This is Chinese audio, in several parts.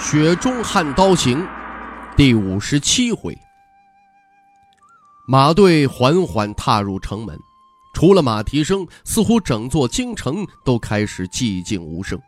雪中悍刀行》第五十七回，马队缓缓踏入城门，除了马蹄声，似乎整座京城都开始寂静无声。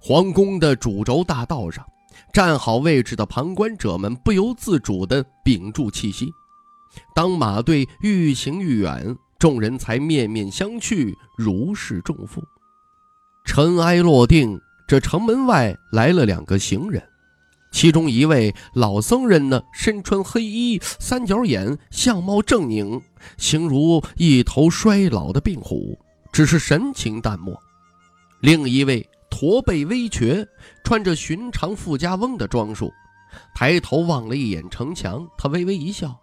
皇宫的主轴大道上，站好位置的旁观者们不由自主地屏住气息。当马队愈行愈远，众人才面面相觑，如释重负。尘埃落定。这城门外来了两个行人，其中一位老僧人呢，身穿黑衣，三角眼，相貌狰狞，形如一头衰老的病虎，只是神情淡漠；另一位驼背微瘸，穿着寻常富家翁的装束，抬头望了一眼城墙，他微微一笑。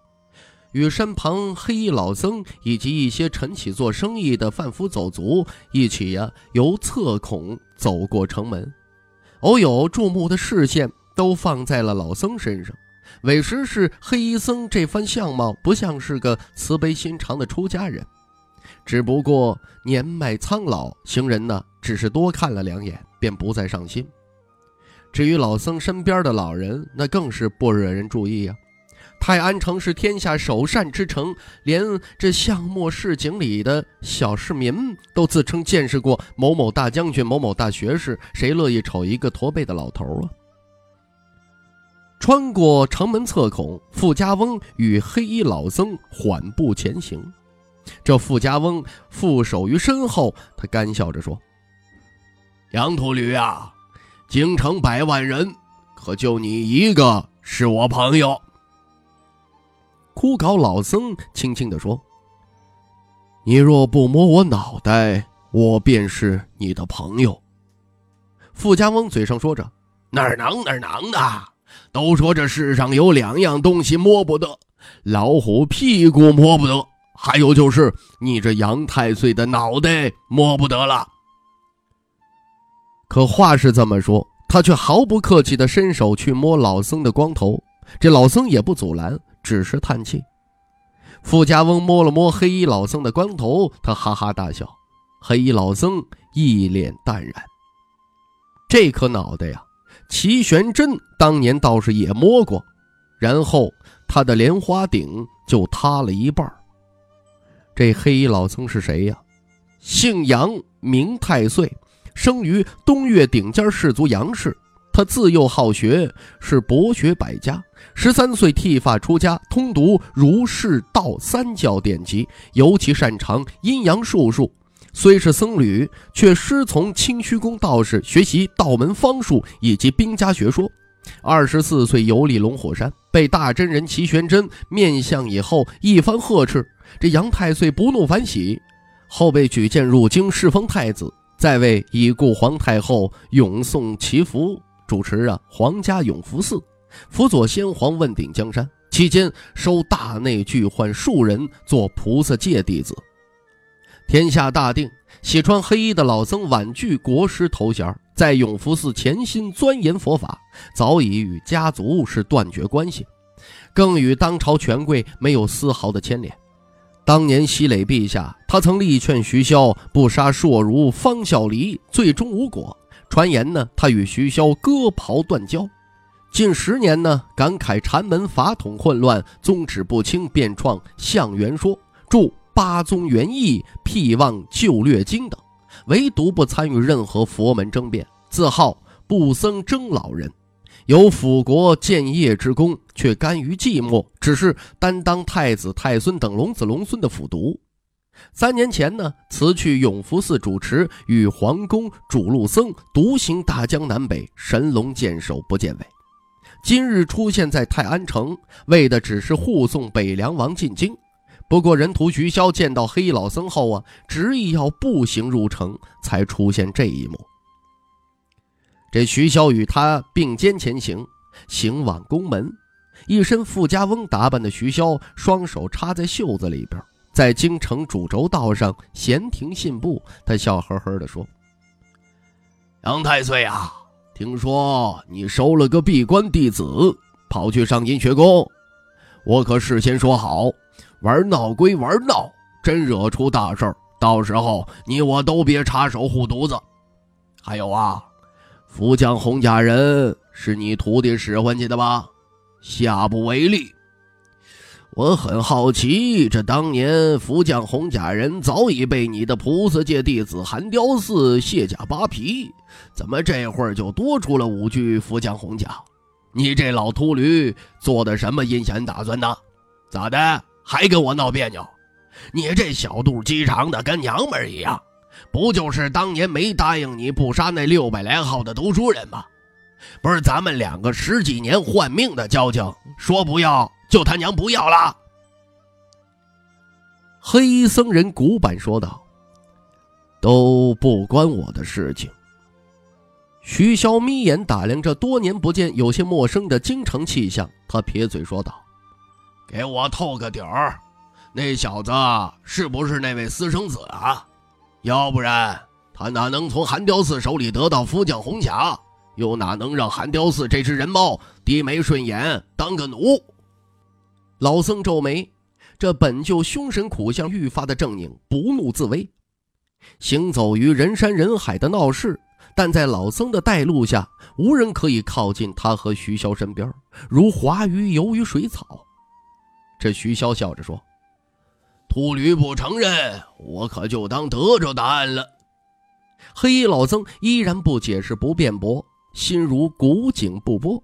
与身旁黑衣老僧以及一些晨起做生意的贩夫走卒一起呀，由侧孔走过城门，偶有注目的视线都放在了老僧身上。委实是黑衣僧这番相貌不像是个慈悲心肠的出家人，只不过年迈苍老，行人呢只是多看了两眼，便不再上心。至于老僧身边的老人，那更是不惹人注意呀。泰安城是天下首善之城，连这巷陌市井里的小市民都自称见识过某某大将军、某某大学士，谁乐意瞅一个驼背的老头啊？穿过城门侧孔，富家翁与黑衣老僧缓步前行。这富家翁负手于身后，他干笑着说：“杨秃驴啊，京城百万人，可就你一个是我朋友。”枯槁老僧轻轻地说：“你若不摸我脑袋，我便是你的朋友。”富家翁嘴上说着：“哪儿能哪儿能的？都说这世上有两样东西摸不得，老虎屁股摸不得，还有就是你这杨太岁的脑袋摸不得了。”可话是这么说，他却毫不客气地伸手去摸老僧的光头，这老僧也不阻拦。只是叹气。富家翁摸了摸黑衣老僧的光头，他哈哈大笑。黑衣老僧一脸淡然。这颗脑袋呀，齐玄真当年倒是也摸过，然后他的莲花顶就塌了一半。这黑衣老僧是谁呀？姓杨，名太岁，生于东岳顶尖氏族杨氏。他自幼好学，是博学百家。十三岁剃发出家，通读儒释道三教典籍，尤其擅长阴阳术数。虽是僧侣，却师从清虚宫道士学习道门方术以及兵家学说。二十四岁游历龙虎山，被大真人齐玄真面相以后一番呵斥，这杨太岁不怒反喜，后被举荐入京侍奉太子，在位已故皇太后永颂祈福。主持啊，皇家永福寺，辅佐先皇问鼎江山。期间收大内巨宦数人做菩萨界弟子。天下大定，喜穿黑衣的老僧婉拒国师头衔，在永福寺潜心钻研佛法，早已与家族是断绝关系，更与当朝权贵没有丝毫的牵连。当年西磊陛下，他曾力劝徐骁不杀硕如方孝离，最终无果。传言呢，他与徐骁割袍断交。近十年呢，感慨禅门法统混乱，宗旨不清，便创《相元说》，著《八宗元义》，辟妄旧略经等，唯独不参与任何佛门争辩，自号不僧争老人，有辅国建业之功，却甘于寂寞，只是担当太子太孙等龙子龙孙的辅读。三年前呢，辞去永福寺主持，与皇宫主路僧独行大江南北，神龙见首不见尾。今日出现在泰安城，为的只是护送北凉王进京。不过人徒徐骁见到黑衣老僧后啊，执意要步行入城，才出现这一幕。这徐骁与他并肩前行，行往宫门。一身富家翁打扮的徐骁，双手插在袖子里边，在京城主轴道上闲庭信步。他笑呵呵地说：“杨太岁啊，听说你收了个闭关弟子，跑去上阴学宫。我可事先说好，玩闹归玩闹，真惹出大事，到时候你我都别插手护犊子。还有啊，福将洪甲人是你徒弟使唤去的吧？”下不为例。我很好奇，这当年福将红甲人早已被你的菩萨界弟子寒雕寺卸甲扒皮，怎么这会儿就多出了五具福将红甲？你这老秃驴做的什么阴险打算呢？咋的，还跟我闹别扭？你这小肚鸡肠的，跟娘们一样，不就是当年没答应你不杀那六百来号的读书人吗？不是咱们两个十几年换命的交情，说不要就他娘不要了。黑僧人古板说道：“都不关我的事情。”徐骁眯眼打量着多年不见、有些陌生的京城气象，他撇嘴说道：“给我透个底儿，那小子是不是那位私生子啊？要不然他哪能从寒雕寺手里得到福将红甲？”又哪能让寒雕寺这只人猫低眉顺眼当个奴？老僧皱眉，这本就凶神苦相愈发的狰狞，不怒自威。行走于人山人海的闹市，但在老僧的带路下，无人可以靠近他和徐骁身边，如滑鱼游于水草。这徐骁笑着说：“秃驴不承认，我可就当得着答案了。”黑衣老僧依然不解释，不辩驳。心如古井不波。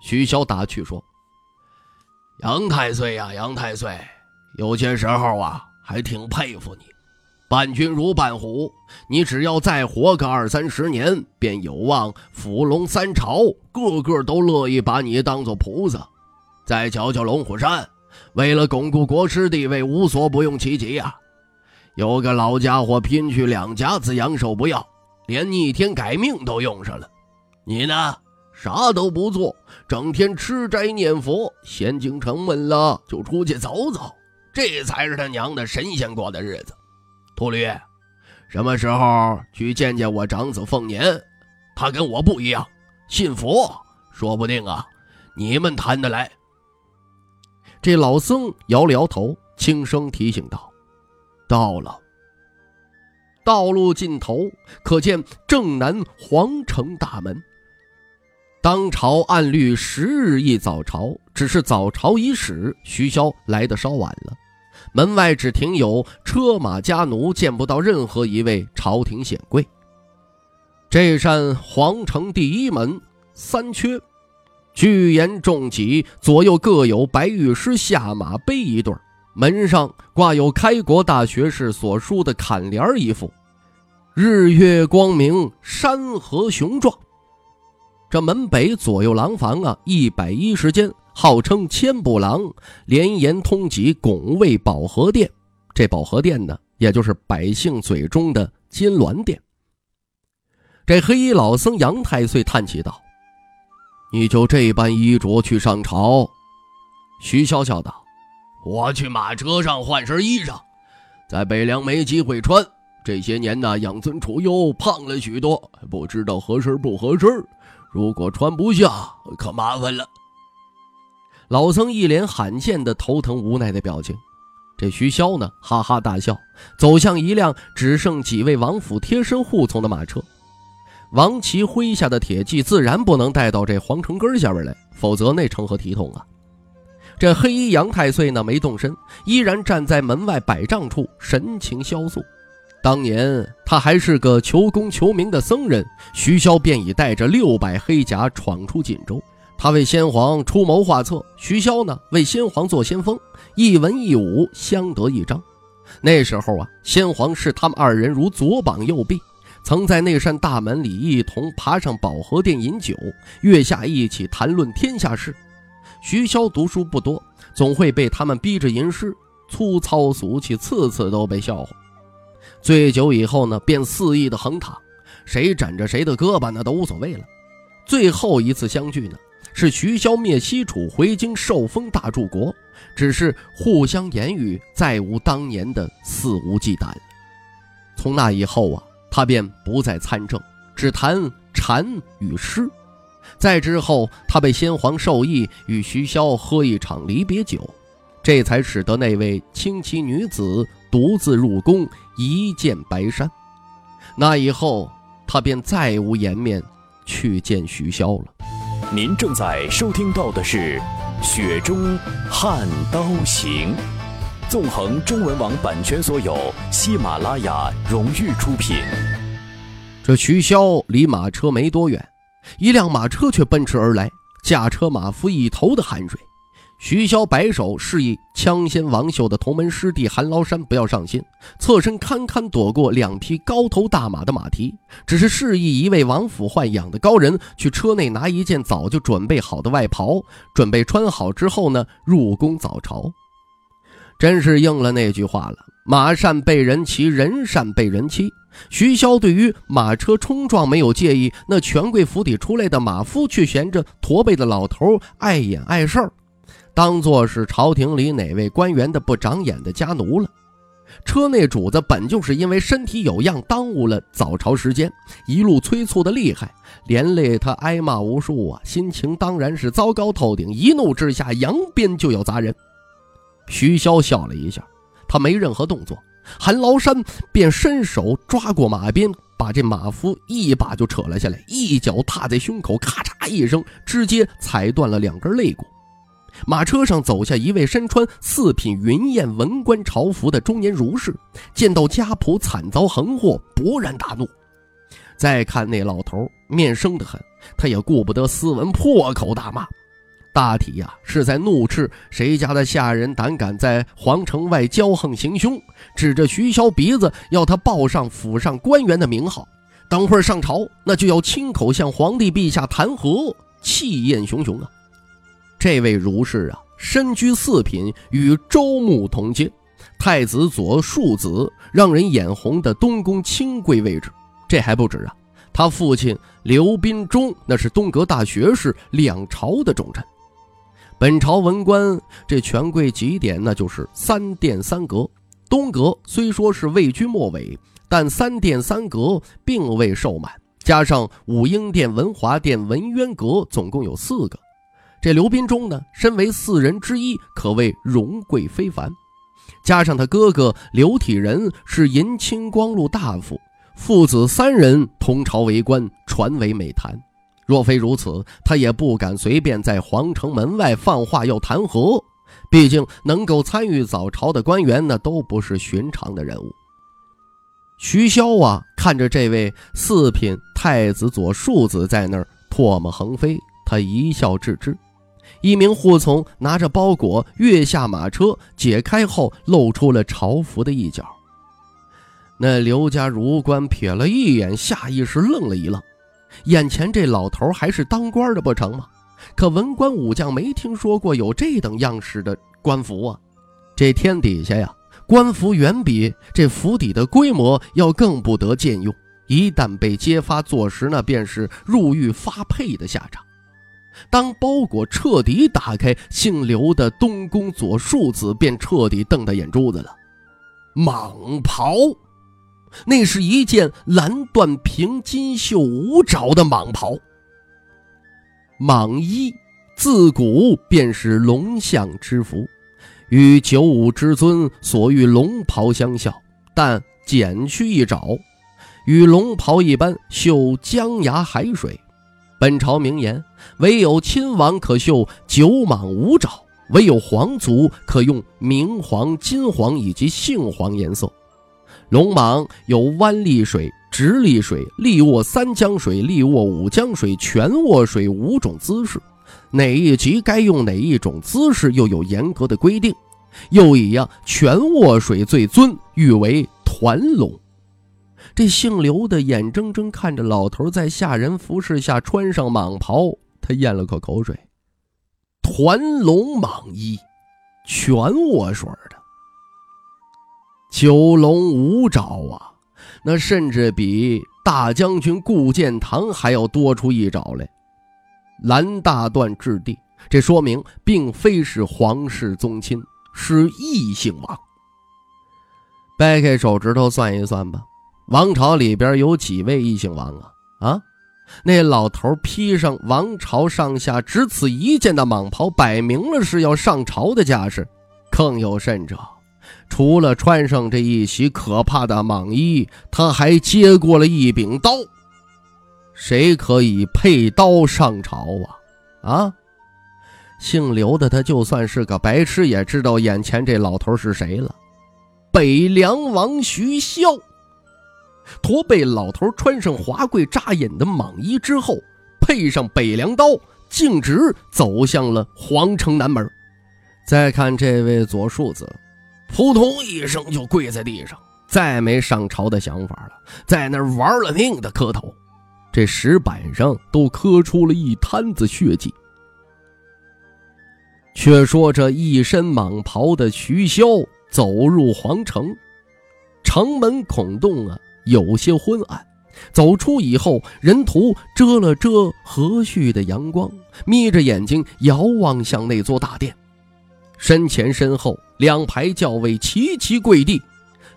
徐骁打趣说：“杨太岁呀，杨太岁，有些时候啊，还挺佩服你。伴君如伴虎，你只要再活个二三十年，便有望伏龙三朝，个个都乐意把你当做菩萨。再瞧瞧龙虎山，为了巩固国师地位，无所不用其极呀。有个老家伙拼去两家子阳寿不要。”连逆天改命都用上了，你呢？啥都不做，整天吃斋念佛，闲经城闷了就出去走走，这才是他娘的神仙过的日子。秃驴，什么时候去见见我长子凤年？他跟我不一样，信佛，说不定啊，你们谈得来。这老僧摇了摇头，轻声提醒道：“到了。”道路尽头可见正南皇城大门。当朝按律十日一早朝，只是早朝已始，徐骁来的稍晚了。门外只停有车马家奴，见不到任何一位朝廷显贵。这扇皇城第一门三缺，巨檐重脊，左右各有白玉狮下马碑一对门上挂有开国大学士所书的坎联一副。日月光明，山河雄壮。这门北左右廊房啊，一百一十间，号称千步廊，连延通脊，拱卫保和殿。这保和殿呢，也就是百姓嘴中的金銮殿。这黑衣老僧杨太岁叹气道：“你就这般衣着去上朝？”徐潇笑道：“我去马车上换身衣裳，在北凉没机会穿。”这些年呢，养尊处优，胖了许多，不知道合身不合身。如果穿不下，可麻烦了。老僧一脸罕见的头疼无奈的表情。这徐骁呢，哈哈大笑，走向一辆只剩几位王府贴身护从的马车。王琦麾下的铁骑自然不能带到这皇城根下边来，否则那成何体统啊！这黑衣杨太岁呢，没动身，依然站在门外百丈处，神情萧肃。当年他还是个求功求名的僧人，徐骁便已带着六百黑甲闯出锦州。他为先皇出谋划策，徐骁呢为先皇做先锋，一文一武相得益彰。那时候啊，先皇视他们二人如左膀右臂，曾在那扇大门里一同爬上保和殿饮酒，月下一起谈论天下事。徐骁读书不多，总会被他们逼着吟诗，粗糙俗气，次次都被笑话。醉酒以后呢，便肆意的横躺，谁枕着谁的胳膊那都无所谓了。最后一次相聚呢，是徐骁灭西楚回京受封大柱国，只是互相言语再无当年的肆无忌惮。从那以后啊，他便不再参政，只谈禅与诗。再之后，他被先皇授意与徐骁喝一场离别酒，这才使得那位青旗女子独自入宫一见白山。那以后，他便再无颜面去见徐骁了。您正在收听到的是《雪中悍刀行》，纵横中文网版权所有，喜马拉雅荣誉出品。这徐骁离马车没多远，一辆马车却奔驰而来，驾车马夫一头的汗水。徐骁摆手示意枪仙王秀的同门师弟韩崂山不要上心，侧身堪堪躲过两匹高头大马的马蹄，只是示意一位王府豢养的高人去车内拿一件早就准备好的外袍，准备穿好之后呢，入宫早朝。真是应了那句话了：马善被人骑，人善被人欺。徐骁对于马车冲撞没有介意，那权贵府邸出来的马夫却嫌着驼背的老头碍眼碍事儿。当做是朝廷里哪位官员的不长眼的家奴了。车内主子本就是因为身体有恙，耽误了早朝时间，一路催促的厉害，连累他挨骂无数啊，心情当然是糟糕透顶。一怒之下，扬鞭就要砸人。徐骁笑了一下，他没任何动作，韩崂山便伸手抓过马鞭，把这马夫一把就扯了下来，一脚踏在胸口，咔嚓一声，直接踩断了两根肋骨。马车上走下一位身穿四品云燕文官朝服的中年儒士，见到家仆惨遭横祸，勃然大怒。再看那老头，面生得很，他也顾不得斯文，破口大骂，大体呀是在怒斥谁家的下人胆敢在皇城外骄横行凶，指着徐骁鼻子要他报上府上官员的名号，等会儿上朝那就要亲口向皇帝陛下弹劾，气焰熊熊啊！这位儒士啊，身居四品，与周穆同阶，太子左庶子，让人眼红的东宫清贵位置。这还不止啊，他父亲刘斌中那是东阁大学士，两朝的重臣。本朝文官这权贵几点，那就是三殿三阁。东阁虽说是位居末尾，但三殿三阁并未受满，加上武英殿、文华殿、文渊阁，总共有四个。这刘斌中呢，身为四人之一，可谓荣贵非凡。加上他哥哥刘体仁是银青光禄大夫，父子三人同朝为官，传为美谈。若非如此，他也不敢随便在皇城门外放话要弹劾。毕竟能够参与早朝的官员，那都不是寻常的人物。徐骁啊，看着这位四品太子左庶子在那儿唾沫横飞，他一笑置之。一名护从拿着包裹跃下马车，解开后露出了朝服的一角。那刘家儒官瞥了一眼，下意识愣了一愣。眼前这老头还是当官的不成吗？可文官武将没听说过有这等样式的官服啊！这天底下呀，官服远比这府邸的规模要更不得见用。一旦被揭发坐实，那便是入狱发配的下场。当包裹彻底打开，姓刘的东宫左庶子便彻底瞪大眼珠子了。蟒袍，那是一件蓝缎平金绣五爪的蟒袍。蟒衣自古便是龙象之服，与九五之尊所御龙袍相效，但减去一爪，与龙袍一般绣江崖海水。本朝名言：唯有亲王可绣九蟒五爪，唯有皇族可用明黄、金黄以及杏黄颜色。龙蟒有弯立水、直立水、立卧三江水、立卧五江水、全卧水五种姿势，哪一级该用哪一种姿势又有严格的规定。又以呀全卧水最尊，誉为团龙。这姓刘的眼睁睁看着老头在下人服侍下穿上蟒袍，他咽了口口水。团龙蟒衣，全卧水的，九龙五爪啊，那甚至比大将军顾建堂还要多出一爪来。蓝大段置地，这说明并非是皇室宗亲，是异姓王。掰开手指头算一算吧，王朝里边有几位异姓王啊？啊，那老头披上王朝上下只此一件的蟒袍，摆明了是要上朝的架势。更有甚者，除了穿上这一袭可怕的蟒衣，他还接过了一柄刀。谁可以配刀上朝啊？啊，姓刘的他就算是个白痴，也知道眼前这老头是谁了。北凉王徐骁，驼背老头穿上华贵扎眼的蟒衣之后，配上北凉刀，径直走向了皇城南门。再看这位左庶子，扑通一声就跪在地上，再没上朝的想法了，在那玩了命的磕头，这石板上都磕出了一摊子血迹。却说这一身蟒袍的徐骁。走入皇城，城门孔洞啊有些昏暗。走出以后，人图遮了遮和煦的阳光，眯着眼睛遥望向那座大殿。身前身后两排教位齐齐跪地，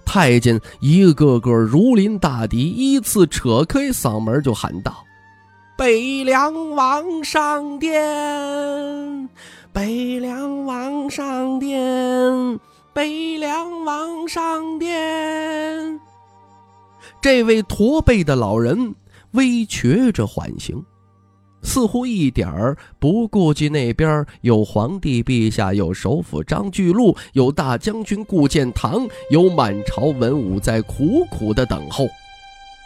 太监一个个如临大敌，依次扯开嗓门就喊道：“北凉王上殿，北凉王上殿。”北凉王上殿，这位驼背的老人微瘸着缓行，似乎一点儿不顾及那边有皇帝陛下，有首辅张巨鹿，有大将军顾建堂，有满朝文武在苦苦的等候。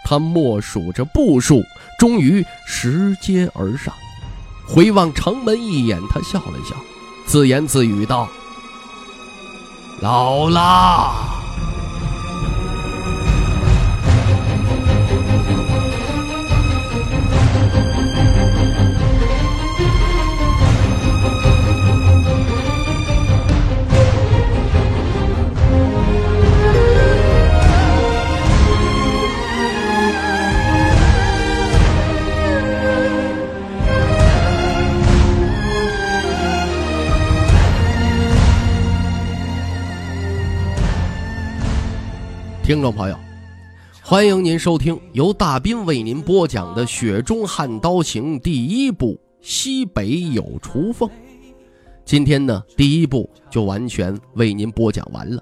他默数着步数，终于拾阶而上，回望城门一眼，他笑了笑，自言自语道。老了。听众朋友，欢迎您收听由大斌为您播讲的《雪中悍刀行》第一部《西北有雏凤》。今天呢，第一部就完全为您播讲完了。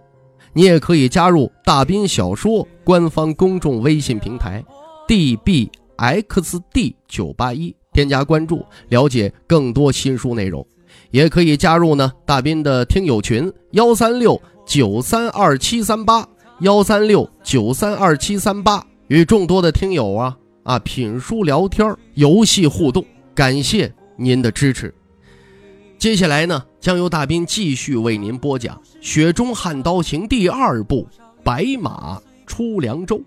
你也可以加入大斌小说官方公众微信平台 dbxd 九八一，添加关注，了解更多新书内容。也可以加入呢大斌的听友群幺三六九三二七三八。幺三六九三二七三八，与众多的听友啊啊品书聊天、游戏互动，感谢您的支持。接下来呢，将由大斌继续为您播讲《雪中悍刀行》第二部《白马出凉州》。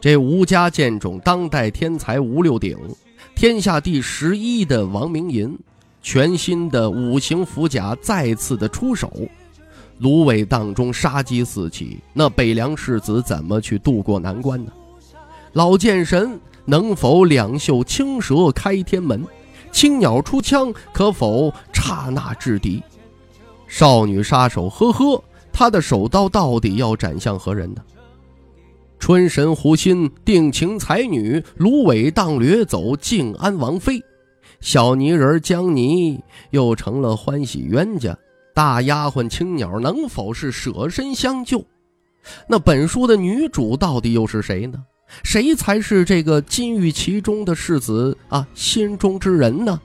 这吴家剑种当代天才吴六鼎，天下第十一的王明银，全新的五行符甲再次的出手。芦苇荡中杀机四起，那北凉世子怎么去渡过难关呢？老剑神能否两袖青蛇开天门？青鸟出枪可否刹那制敌？少女杀手呵呵，他的手刀到底要斩向何人呢？春神狐心定情才女，芦苇荡掠走静安王妃，小泥人江泥又成了欢喜冤家。大丫鬟青鸟能否是舍身相救？那本书的女主到底又是谁呢？谁才是这个金玉其中的世子啊心中之人呢？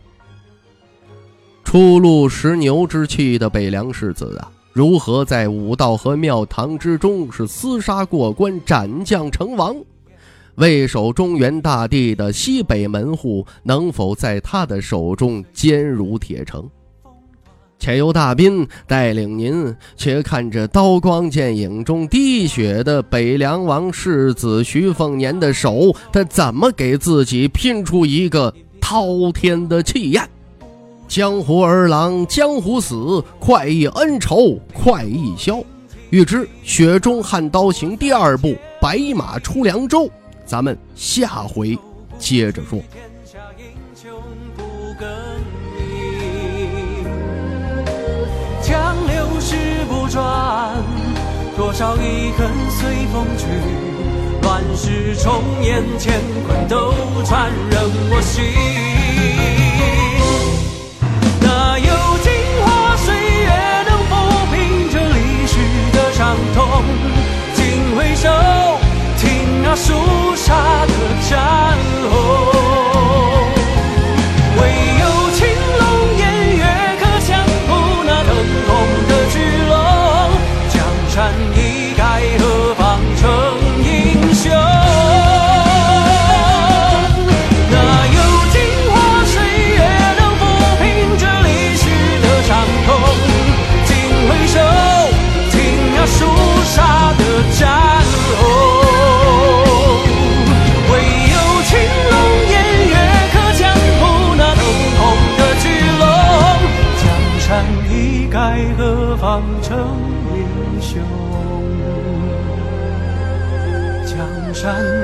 初露石牛之气的北凉世子啊，如何在武道和庙堂之中是厮杀过关，斩将成王？为守中原大地的西北门户，能否在他的手中坚如铁城？且由大兵带领您，且看这刀光剑影中滴血的北凉王世子徐凤年的手，他怎么给自己拼出一个滔天的气焰？江湖儿郎江湖死，快意恩仇快意消。欲知《雪中悍刀行》第二部《白马出凉州》，咱们下回接着说。转，多少遗恨随风去。乱世重演，乾坤都传人我心。哪有镜花水月能抚平这历史的伤痛？请回首，听那肃杀的战吼。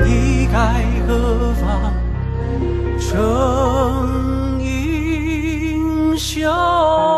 你该何方成英雄？